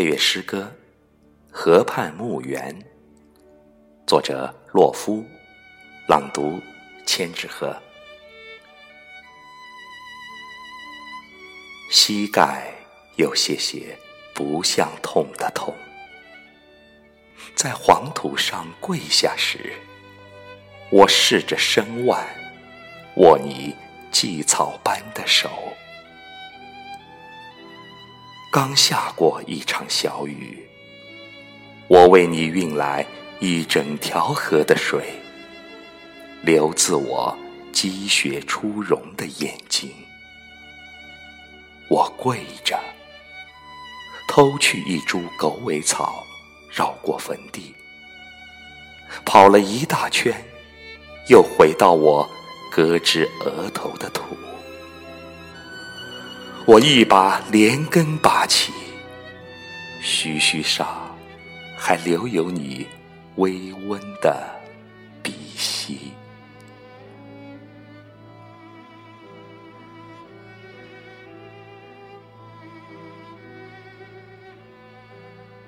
配乐诗歌《河畔墓园》，作者洛夫，朗读千纸鹤。膝盖有些些不像痛的痛，在黄土上跪下时，我试着伸腕，握你荠草般的手。刚下过一场小雨，我为你运来一整条河的水，流自我积雪初融的眼睛。我跪着，偷去一株狗尾草，绕过坟地，跑了一大圈，又回到我搁置额头的土。我一把连根拔起，须须上还留有你微温的鼻息。